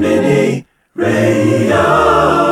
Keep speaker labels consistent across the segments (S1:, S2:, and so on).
S1: Konbini Radio.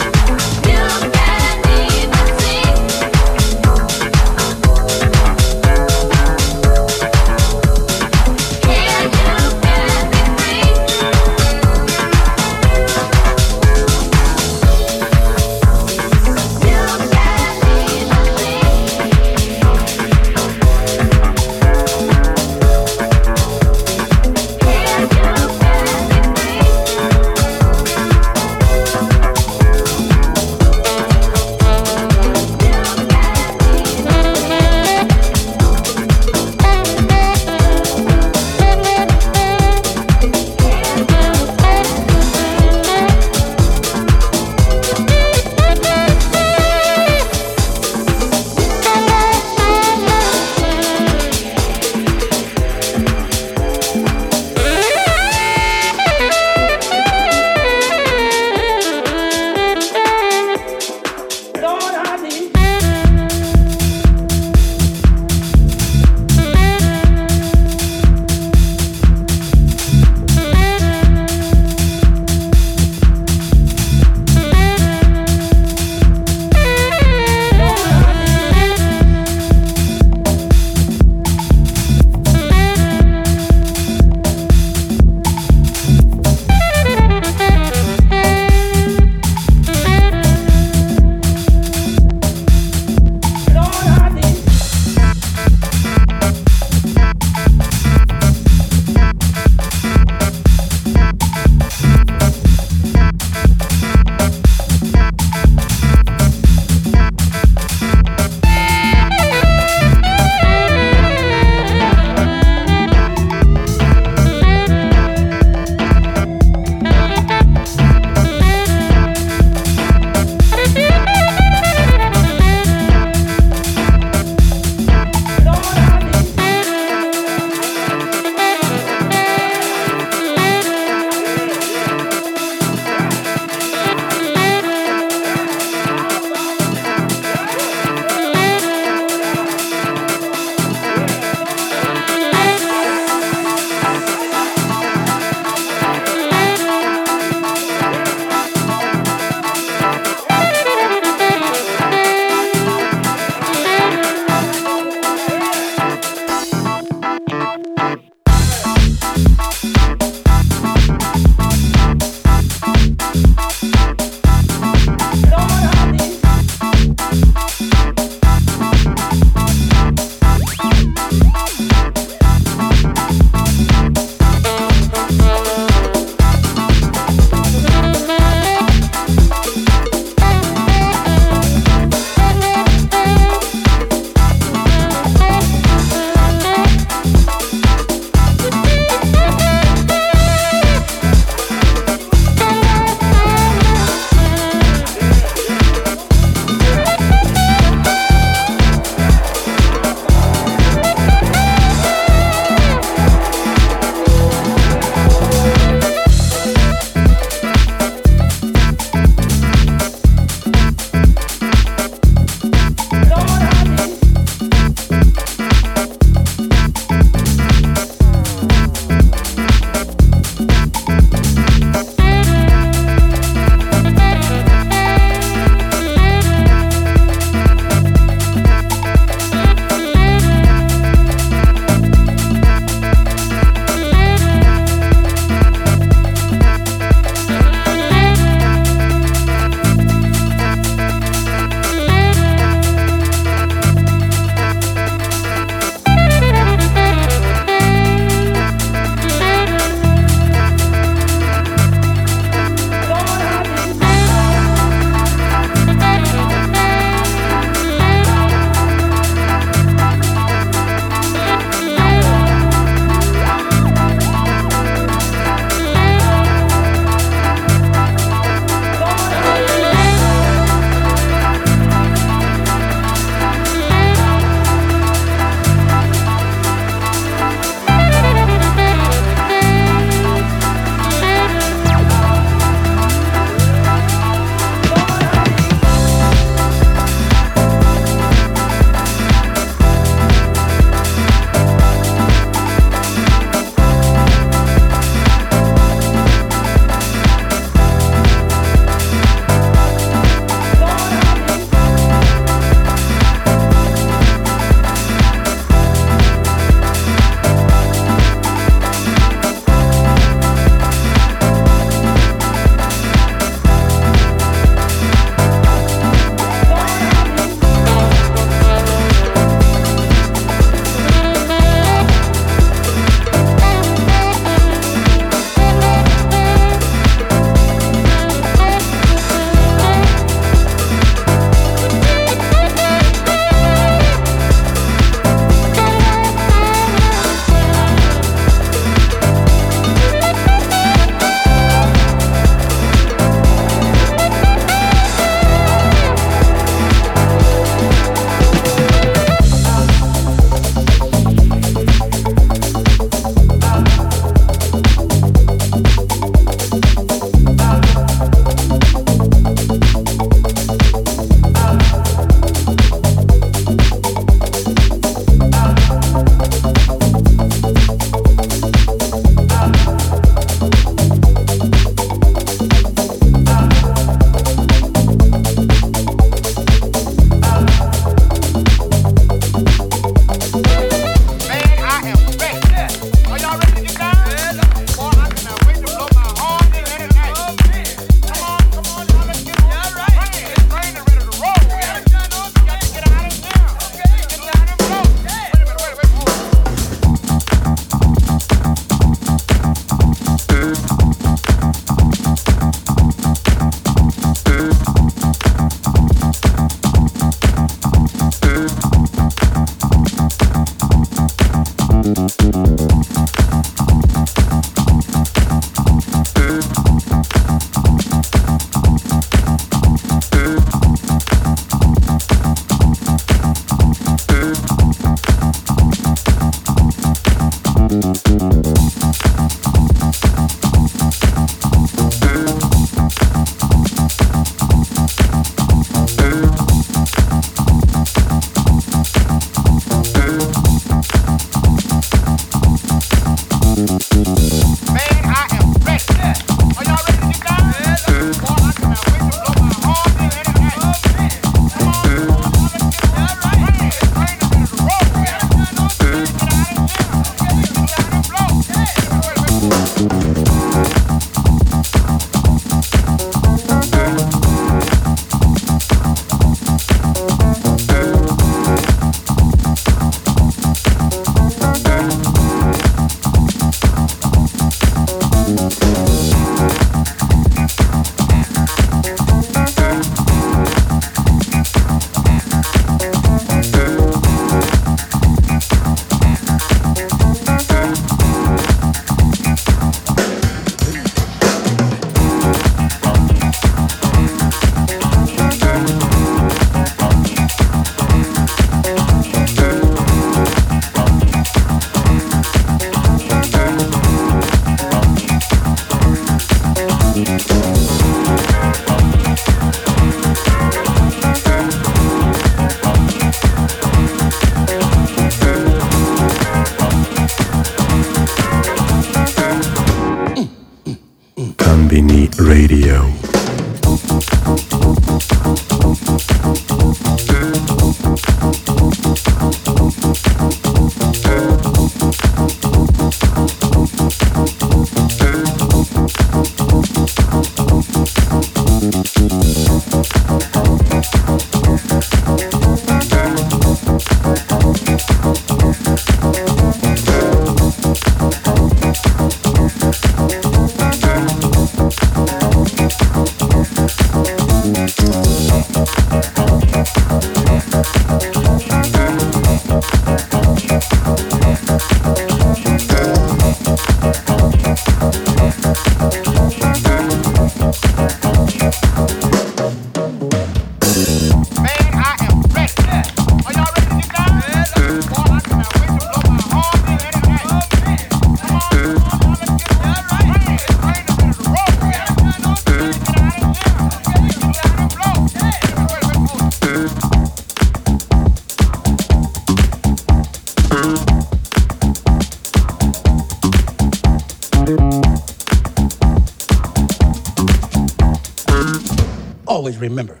S2: always remember.